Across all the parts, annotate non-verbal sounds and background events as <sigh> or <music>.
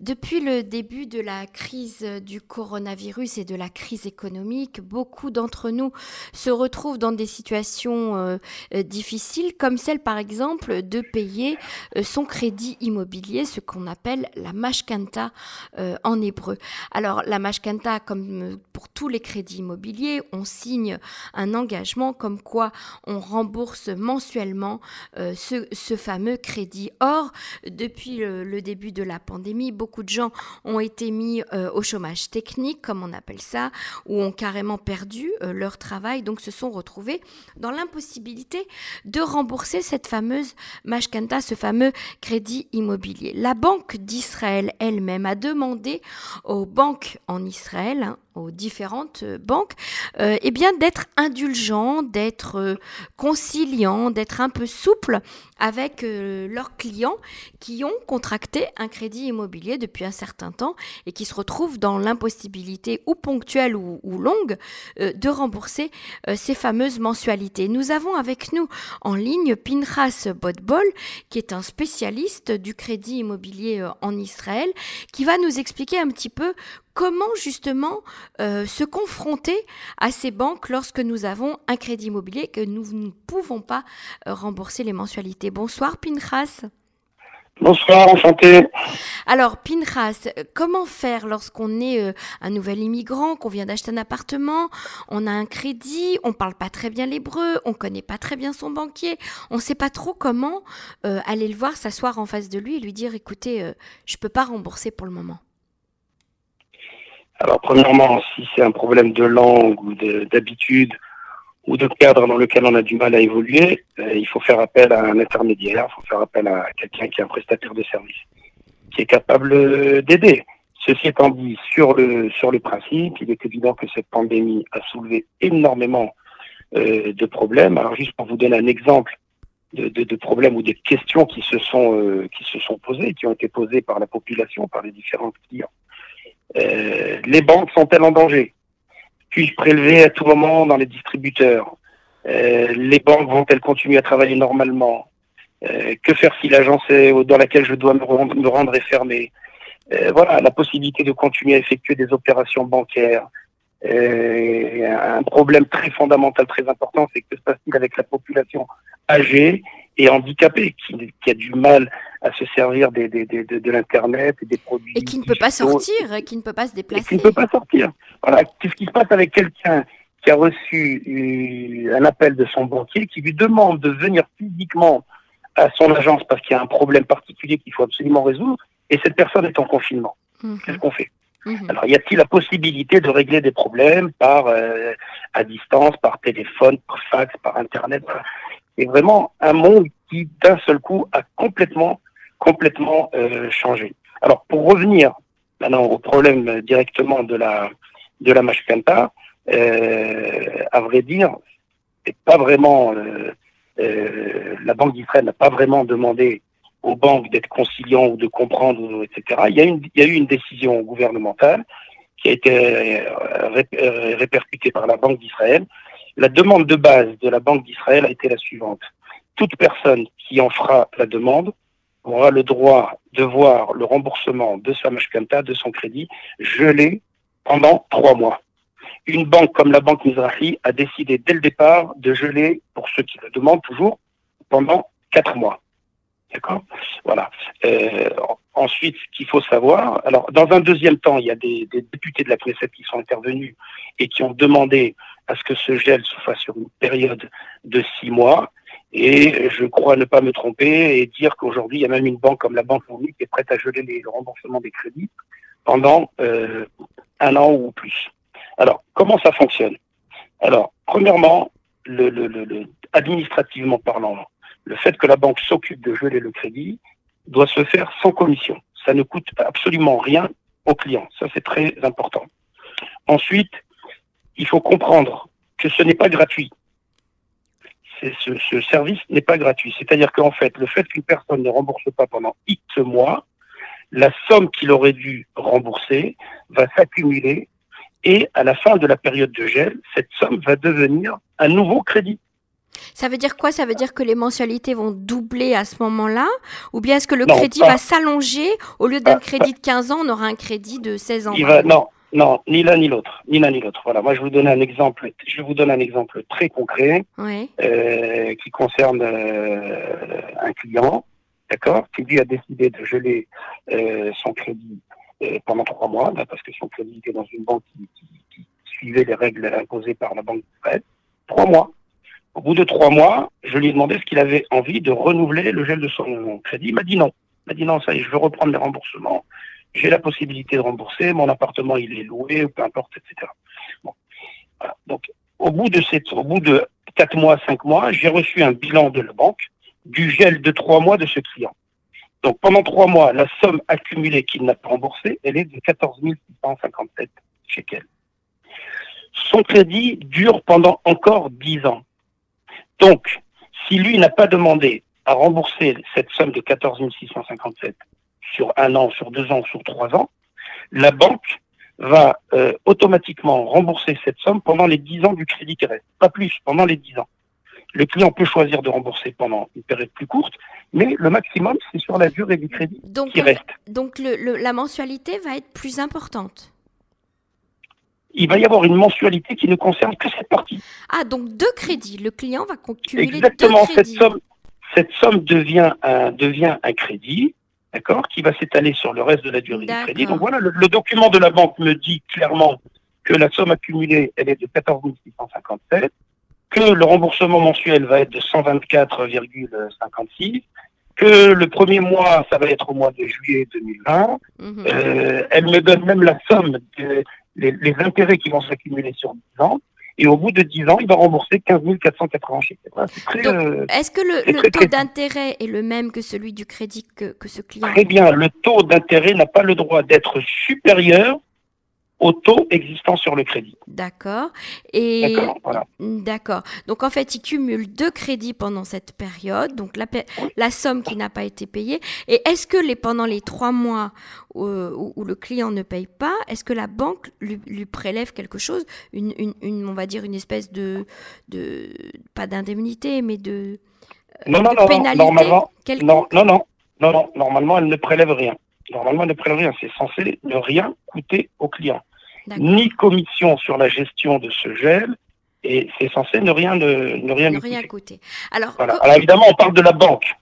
Depuis le début de la crise du coronavirus et de la crise économique, beaucoup d'entre nous se retrouvent dans des situations euh, euh, difficiles, comme celle par exemple de payer euh, son crédit immobilier, ce qu'on appelle la mashkanta en hébreu. Alors la mashkanta, comme pour tous les crédits immobiliers, on signe un engagement comme quoi on rembourse mensuellement ce, fameux crédit. Or, depuis le début de la pandémie, de gens ont été mis euh, au chômage technique, comme on appelle ça, ou ont carrément perdu euh, leur travail, donc se sont retrouvés dans l'impossibilité de rembourser cette fameuse mashkanta, ce fameux crédit immobilier. La Banque d'Israël elle-même a demandé aux banques en Israël, hein, aux différentes euh, banques, eh bien d'être indulgent, d'être euh, conciliant, d'être un peu souple avec leurs clients qui ont contracté un crédit immobilier depuis un certain temps et qui se retrouvent dans l'impossibilité ou ponctuelle ou, longue de rembourser ces fameuses mensualités. Nous avons avec nous en ligne Pinchas Bodbol, qui est un spécialiste du crédit immobilier en Israël, qui va nous expliquer un petit peu comment justement euh, se confronter à ces banques lorsque nous avons un crédit immobilier que nous ne pouvons pas euh, rembourser les mensualités? Bonsoir Pinchas. Bonsoir, enchanté. Alors, Pinchas, comment faire lorsqu'on est euh, un nouvel immigrant, qu'on vient d'acheter un appartement, on a un crédit, on parle pas très bien l'hébreu, on connaît pas très bien son banquier, on sait pas trop comment aller le voir, s'asseoir en face de lui et lui dire, écoutez, je je peux pas rembourser pour le moment? Alors, premièrement, si c'est un problème de langue ou d'habitude ou de cadre dans lequel on a du mal à évoluer, euh, il faut faire appel à un intermédiaire, il faut faire appel à quelqu'un qui est un prestataire de service, qui est capable d'aider. Ceci étant dit, sur le, sur le principe, il est évident que cette pandémie a soulevé énormément euh, de problèmes. Alors, juste pour vous donner un exemple de, de, de problèmes ou des questions qui se sont, euh, qui se sont posées, qui ont été posées par la population, par les différents clients. Euh, les banques sont-elles en danger? Puis-je prélever à tout moment dans les distributeurs? Euh, Les banques vont-elles continuer à travailler normalement? Euh, Que faire si l'agence dans laquelle je dois me rendre, est fermée? Voilà, la possibilité de continuer à effectuer des opérations bancaires. un problème très fondamental, très important, c'est que se passe-t-il avec la population âgée et handicapée qui, qui a du mal à se servir des, des, de l'internet et des produits. Et qui ne peut pas sortir, et qui ne peut pas se déplacer. Et qui ne peut pas sortir. Voilà. Qu'est-ce qui se passe avec quelqu'un qui a reçu un appel de son banquier qui lui demande de venir physiquement à son agence parce qu'il y a un problème particulier qu'il faut absolument résoudre et cette personne est en confinement. Mhm. Qu'est-ce qu'on fait? Mhm. Alors, y a-t-il la possibilité de régler des problèmes par euh, à distance, par téléphone, par fax, par internet? C'est vraiment un monde qui, d'un seul coup, a complètement complètement euh, changé. Alors pour revenir maintenant au problème directement de la de la Mashkanta, euh, à vrai dire, c'est pas vraiment euh, euh, la Banque d'Israël n'a pas vraiment demandé aux banques d'être conciliants ou de comprendre, etc. Il y, a une, il y a eu une décision gouvernementale qui a été euh, répercutée par la Banque d'Israël. La demande de base de la Banque d'Israël a été la suivante. Toute personne qui en fera la demande aura le droit de voir le remboursement de sa mashkanta, de son crédit, gelé pendant trois mois. Une banque comme la Banque Mizrahi a décidé dès le départ de geler, pour ceux qui le demandent toujours, pendant quatre mois. D'accord? Voilà. Euh, ensuite, ce qu'il faut savoir, alors dans un deuxième temps, il y a des, des, députés de la Knesset qui sont intervenus et qui ont demandé à ce que ce gel se fasse sur une période de six mois. Et je crois ne pas me tromper et dire qu'aujourd'hui, il y a même une banque comme la Banque Fournie qui est prête à geler les, le remboursement des crédits pendant euh, un an ou plus. Alors, comment ça fonctionne? Alors, premièrement, le, le, le, administrativement parlant, le fait que la banque s'occupe de geler le crédit doit se faire sans commission. Ça ne coûte absolument rien au client. Ça, c'est très important. Ensuite, il faut comprendre que ce n'est pas gratuit ce, ce, service n'est pas gratuit. C'est-à-dire qu'en fait, le fait qu'une personne ne rembourse pas pendant X mois, la somme qu'il aurait dû rembourser va s'accumuler et à la fin de la période de gel, cette somme va devenir un nouveau crédit. Ça veut dire quoi? Ça veut dire que les mensualités vont doubler à ce moment-là? Ou bien est-ce que le crédit va s'allonger? Au lieu d'un crédit de 15 ans, on aura un crédit de 16 ans? Non, non, ni l'un ni l'autre. Ni l'un ni l'autre. Voilà, moi je vous donne un exemple. Je vous donne un exemple très concret euh, qui concerne euh, un client, d'accord, qui lui a décidé de geler euh, son crédit pendant trois mois, parce que son crédit était dans une banque qui, qui suivait les règles imposées par la banque de prêt. Trois mois. Au bout de trois mois, je lui ai demandé ce qu'il avait envie de renouveler le gel de son crédit. Il m'a dit non. Il m'a dit non, ça y est, je veux reprendre les remboursements. J'ai la possibilité de rembourser. Mon appartement, il est loué, peu importe, etc. Donc, au bout de cette, au bout de quatre mois, cinq mois, j'ai reçu un bilan de la banque du gel de trois mois de ce client. Donc, pendant trois mois, la somme accumulée qu'il n'a pas remboursée, elle est de 14 657 shekels. Son crédit dure pendant encore dix ans. Donc, si lui n'a pas demandé à rembourser cette somme de 14 657 sur un an, sur deux ans, sur trois ans, la banque va euh, automatiquement rembourser cette somme pendant les dix ans du crédit qui reste, pas plus, pendant les dix ans. Le client peut choisir de rembourser pendant une période plus courte, mais le maximum, c'est sur la durée du crédit qui reste. Donc la mensualité va être plus importante il va y avoir une mensualité qui ne concerne que cette partie. Ah, donc deux crédits. Le client va cumuler Exactement, deux crédits. cette somme, cette somme devient un, devient un crédit, d'accord, qui va s'étaler sur le reste de la durée du crédit. Donc voilà, le, document de la banque me dit clairement que la somme accumulée, elle est de 14 657, que le remboursement mensuel va être de 124,56, que le premier mois, ça va être au mois de juillet 2020. Mhm. euh, elle me donne même la somme de, les, intérêts qui vont s'accumuler sur 10 ans. Et au bout de 10 ans, il va rembourser 15 480 euh, Est-ce que le, taux d'intérêt est le même que celui du crédit que, que ce client Très bien. Le taux d'intérêt n'a pas le droit d'être supérieur au taux existant sur le crédit. D'accord. Et d'accord. Donc en fait, il cumule deux crédits pendant cette période, donc la, la somme qui n'a pas été payée. Et est-ce que les pendant les trois mois où, où, le client ne paye pas, est-ce que la banque lui, lui prélève quelque chose, une, une, on va dire une espèce de, de pas d'indemnité, mais de, euh, non, non, non, pénalité normalement, non, non, non, non, non, normalement elle ne prélève rien. Normalement, elle ne prélève rien. C'est censé ne rien coûter au client ni commission sur la gestion de ce gel, et c'est censé ne rien, ne, ne rien, ne rien coûter. Alors, Alors évidemment, on parle de la banque.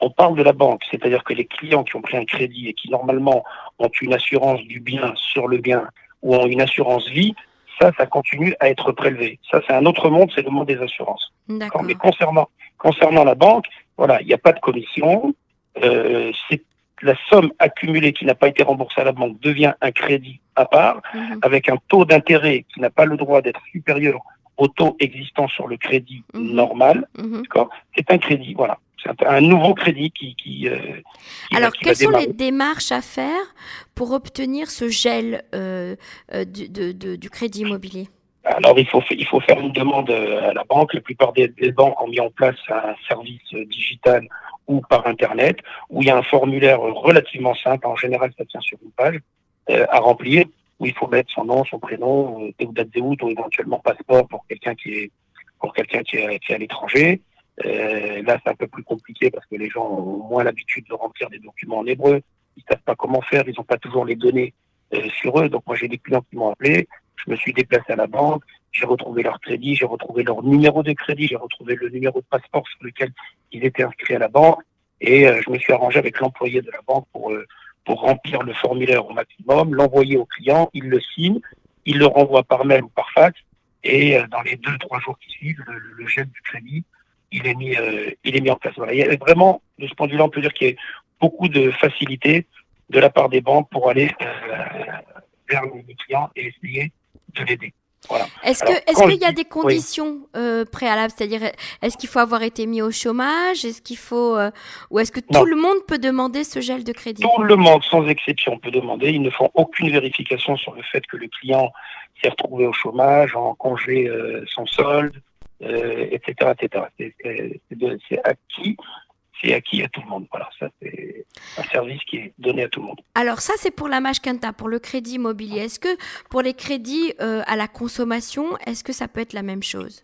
On parle de la banque, c'est-à-dire que les clients qui ont pris un crédit et qui normalement ont une assurance du bien sur le bien ou ont une assurance vie, ça, ça continue à être prélevé. Ça, c'est un autre monde, c'est le monde des assurances. Mais concernant, concernant la banque, voilà, il n'y a pas de commission. Euh, c'est la somme accumulée qui n'a pas été remboursée à la banque devient un crédit à part, mhm. avec un taux d'intérêt qui n'a pas le droit d'être supérieur au taux existant sur le crédit mhm. normal. Mhm. C'est un crédit, voilà. C'est un, nouveau crédit qui. qui, euh, Alors, quelles sont les démarches à faire pour obtenir ce gel euh, euh, du, du crédit immobilier? Alors il faut il faut faire une demande à la banque. La plupart des, banques ont mis en place un service digital ou par Internet, où il y a un formulaire relativement simple, en général ça tient sur une page, euh, à remplir, où il faut mettre son nom, son prénom, euh, date de ou éventuellement passeport pour quelqu'un qui est pour quelqu'un qui est, à l'étranger. Euh, là, c'est un peu plus compliqué parce que les gens ont moins l'habitude de remplir des documents en hébreu. Ils savent pas comment faire, ils n'ont pas toujours les données euh, sur eux. Donc moi, j'ai des clients qui m'ont appelé. Je me suis déplacé à la banque, j'ai retrouvé leur crédit, j'ai retrouvé leur numéro de crédit, j'ai retrouvé le numéro de passeport sur lequel ils étaient inscrits à la banque, et euh, je me suis arrangé avec l'employé de la banque pour euh, pour remplir le formulaire au maximum, l'envoyer au client, il le signe, il le renvoie par mail ou par fax, et euh, dans les deux trois jours qui suivent, le, le gel du crédit, il est mis il est mis en place. Voilà. Il y a vraiment, de ce point de vue-là, on peut dire qu'il y a beaucoup de facilité de la part des banques pour aller vers les clients et essayer de l'aider. Est-ce qu'il y a des conditions euh, préalables, c'est-à-dire est-ce qu'il faut avoir été mis au chômage, est-ce qu'il faut euh, ou est-ce que tout le monde peut demander ce gel de crédit? Tout le monde, sans exception, peut demander. Ils ne font aucune vérification sur le fait que le client s'est retrouvé au chômage, en congé euh, sans solde, etc., etc. C'est acquis c'est acquis à tout le monde. Voilà, ça c'est un service qui est donné à tout le monde. Alors ça c'est pour la Mashkenta, pour le crédit immobilier. Est-ce que pour les crédits euh, à la consommation, est-ce que ça peut être la même chose?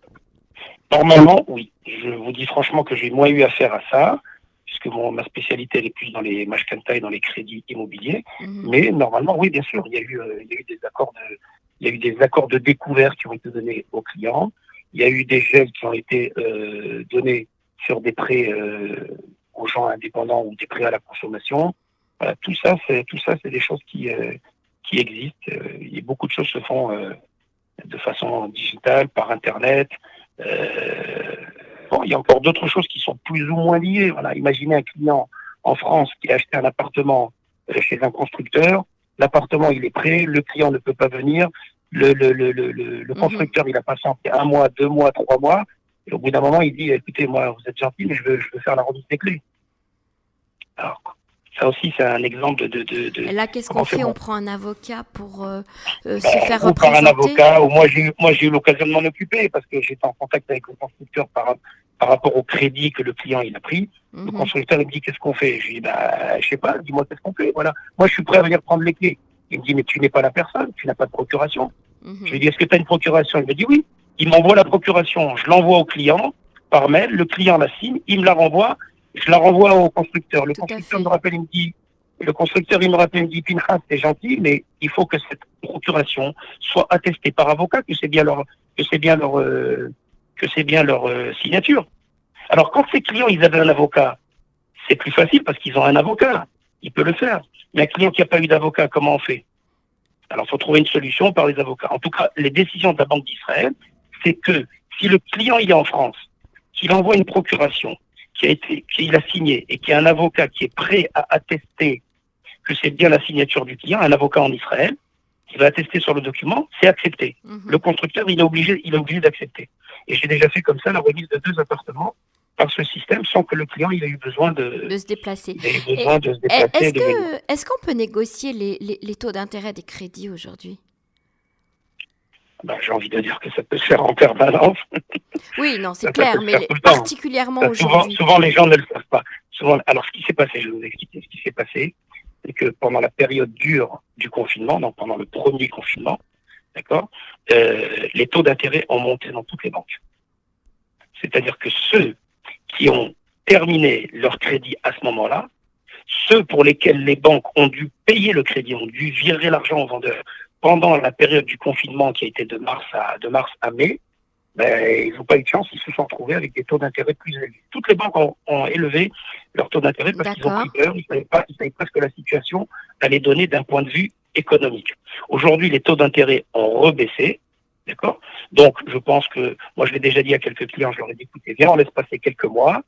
Normalement, oui. Je vous dis franchement que j'ai moins eu affaire à ça, puisque mon, ma spécialité elle est plus dans les mashkanta et dans les crédits immobiliers. Mhm. Mais normalement, oui, bien sûr, il y a eu, euh, il y a eu des accords de, il y a eu des accords de découvert qui ont été donnés aux clients. Il y a eu des gels qui ont été euh, donnés sur des prêts euh, aux gens indépendants ou des prêts à la consommation. Voilà, tout ça, c'est tout ça, c'est des choses qui euh, qui existent. Euh, il y a beaucoup de choses se font euh, de façon digitale, par internet. Bon, il y a encore d'autres choses qui sont plus ou moins liées. Voilà, imaginez un client en France qui a acheté un appartement chez un constructeur. L'appartement, il est prêt, le client ne peut pas venir. Le, le, le, le, le mhm. constructeur, il a patienté un mois, deux mois, trois mois. Et au bout d'un moment, il dit, écoutez, moi, vous êtes gentil, mais je veux, je veux faire la remise des clés. Alors, ça aussi, c'est un exemple de. de, là, qu'est-ce qu'on fait On prend un avocat pour euh, euh, se ben, faire ou représenter. par un avocat, ou moi j'ai moi j'ai eu l'occasion de m'en occuper parce que j'étais en contact avec le constructeur par par rapport au crédit que le client il a pris. Le mhm. constructeur il me dit qu'est-ce qu'on fait? Je lui dis bah je sais pas, dis-moi qu'est-ce qu'on fait. Voilà, moi je suis prêt à venir prendre les clés. Il me dit mais tu n'es pas la personne, tu n'as pas de procuration. Mhm. Je lui dis est-ce que tu as une procuration? Il me dit oui. Il m'envoie la procuration, je l'envoie au client par mail, le client la signe, il me la renvoie je la renvoie au constructeur. Le constructeur me rappelle, il me dit, le constructeur, il me rappelle, il me dit, Pinchas, c'est gentil, mais il faut que cette procuration soit attestée par avocat que c'est bien leur, que c'est bien leur, euh, que c'est bien leur euh, signature. Alors, quand ces clients, ils avaient un avocat, c'est plus facile parce qu'ils ont un avocat. Il peut le faire. Mais un client qui n'a pas eu d'avocat, comment on fait? Alors, il faut trouver une solution par les avocats. En tout cas, les décisions de la Banque d'Israël, c'est que si le client il est en France, qu'il envoie une procuration, qui a été, qu'il a signé et qui a un avocat qui est prêt à attester que c'est bien la signature du client, un avocat en Israël, qui va attester sur le document, c'est accepté. Mhm. Le constructeur, il est obligé, il est obligé d'accepter. Et j'ai déjà fait comme ça la remise de deux appartements par ce système sans que le client il ait eu besoin de, de se déplacer. Est-ce qu'on peut négocier les, les, les taux d'intérêt des crédits aujourd'hui? Bah, j'ai envie de dire que ça peut se faire en permanence. <laughs> Oui, non, c'est clair, mais particulièrement aujourd'hui. Souvent, les gens ne le savent pas. Souvent, alors, ce qui s'est passé, je vais vous expliquer ce qui s'est passé, c'est que pendant la période dure du confinement, donc pendant le premier confinement, d'accord, euh, les taux d'intérêt ont monté dans toutes les banques. C'est-à-dire que ceux qui ont terminé leur crédit à ce moment-là, ceux pour lesquels les banques ont dû payer le crédit, ont dû virer l'argent aux vendeurs pendant la période du confinement qui a été de mars à, de mars à mai, ben, ils n'ont pas eu de chance, ils se sont retrouvés avec des taux d'intérêt plus élevés. Toutes les banques ont, élevé leur taux d'intérêt parce qu'ils ont pris peur, ils ne savaient, pas, ils savaient pas ce que la situation allait donner d'un point de vue économique. Aujourd'hui, les taux d'intérêt ont rebaissé, d'accord? Donc, je pense que, moi je l'ai déjà dit à quelques clients, je leur ai dit, écoutez, viens, on laisse passer quelques mois,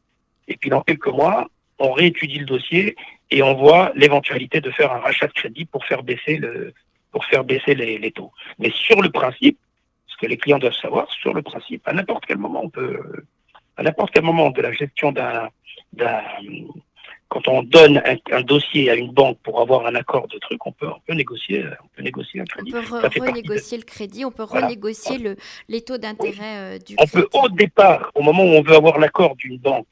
et puis dans quelques mois, on réétudie le dossier et on voit l'éventualité de faire un rachat de crédit pour faire baisser le, pour faire baisser les, taux. Mais sur le principe, ce que les clients doivent savoir, sur le principe, à n'importe quel moment, on peut, à n'importe quel moment de la gestion d'un, quand on donne un, dossier à une banque pour avoir un accord de truc, on peut, on peut négocier, on peut négocier un crédit. On peut renégocier le crédit, on peut renégocier le, les taux d'intérêt euh, du on peut au départ, au moment où on veut avoir l'accord d'une banque,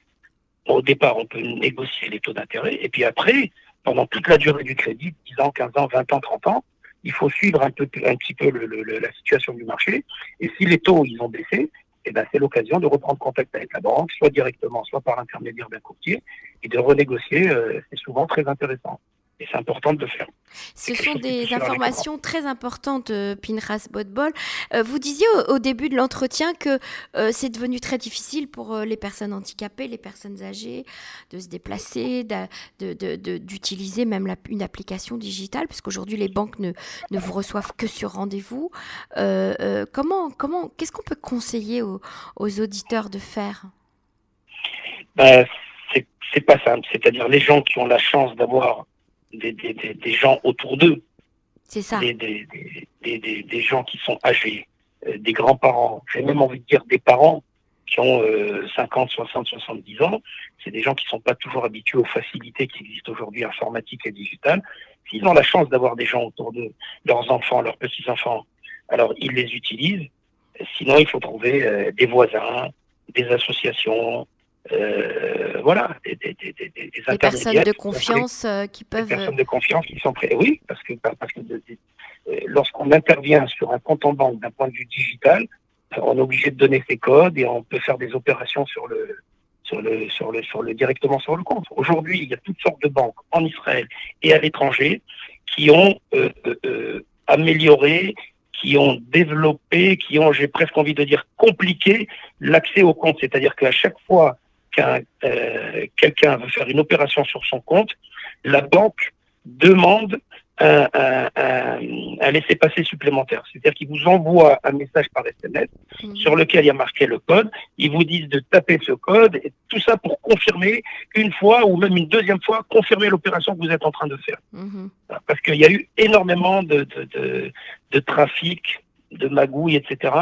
au départ, on peut négocier les taux d'intérêt, et puis après, pendant toute la durée du crédit, 10 ans, 15 ans, 20 ans, 30 ans, il faut suivre un, petit peu la situation du marché. Et si les taux ils ont baissé, eh ben, c'est l'occasion de reprendre contact avec la banque, soit directement, soit par l'intermédiaire d'un courtier, et de renégocier. Euh, c'est souvent très intéressant. Et c'est important de le faire. Ce sont des informations très importantes, euh, Pinras Bodbol. Euh, vous disiez au, début de l'entretien que euh, c'est devenu très difficile pour les personnes handicapées, les personnes âgées, de se déplacer, d'utiliser même une application digitale, puisqu'aujourd'hui les banques ne, ne, vous reçoivent que sur rendez-vous. comment, comment, qu'est-ce qu'on peut conseiller aux, auditeurs de faire? Ben, C'est pas simple. C'est-à-dire les gens qui ont la chance d'avoir des, des, des, gens autour d'eux. C'est ça. Des, des, gens qui sont âgés, euh, des grands-parents, j'ai même envie de dire des parents qui ont 50, 60, 70 ans. C'est des gens qui ne sont pas toujours habitués aux facilités qui existent aujourd'hui, informatiques et digitales. S'ils ont la chance d'avoir des gens autour d'eux, leurs enfants, leurs petits-enfants, alors ils les utilisent. Sinon, il faut trouver euh, des voisins, des associations, euh, voilà, des, des, des, des, des personnes de confiance euh, qui peuvent. Des personnes de confiance qui sont prêtes. Oui, parce que, parce que euh, lorsqu'on intervient sur un compte en banque d'un point de vue digital, on est obligé de donner ses codes et on peut faire des opérations sur le, sur le, sur le, sur le, directement sur le compte. Aujourd'hui, il y a toutes sortes de banques en Israël et à l'étranger qui ont euh, euh, euh, amélioré, qui ont développé, qui ont, j'ai presque envie de dire, compliqué l'accès au compte. C'est-à-dire qu'à chaque fois qu'un quelqu'un veut faire une opération sur son compte, la banque demande un, un, un, laisser-passer supplémentaire. C'est-à-dire qu'ils vous envoient un message par SMS mhm. sur lequel il y a marqué le code. Ils vous disent de taper ce code et tout ça pour confirmer une fois ou même une deuxième fois, confirmer l'opération que vous êtes en train de faire. Mhm. Parce qu'il y a eu énormément de, de, de, de trafic, de magouilles, etc.,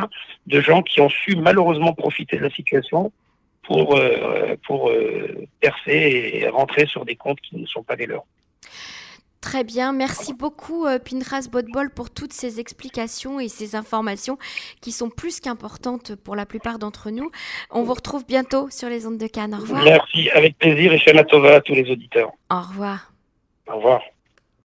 de gens qui ont su malheureusement profiter de la situation pour, euh, pour euh, percer et rentrer sur des comptes qui ne sont pas les leurs. Très bien, merci beaucoup euh, Pinras Botbol pour toutes ces explications et ces informations qui sont plus qu'importantes pour la plupart d'entre nous. On vous retrouve bientôt sur les ondes de Cannes. Au revoir. Merci, avec plaisir et Shana Tova à tous les auditeurs. Au revoir. Au revoir.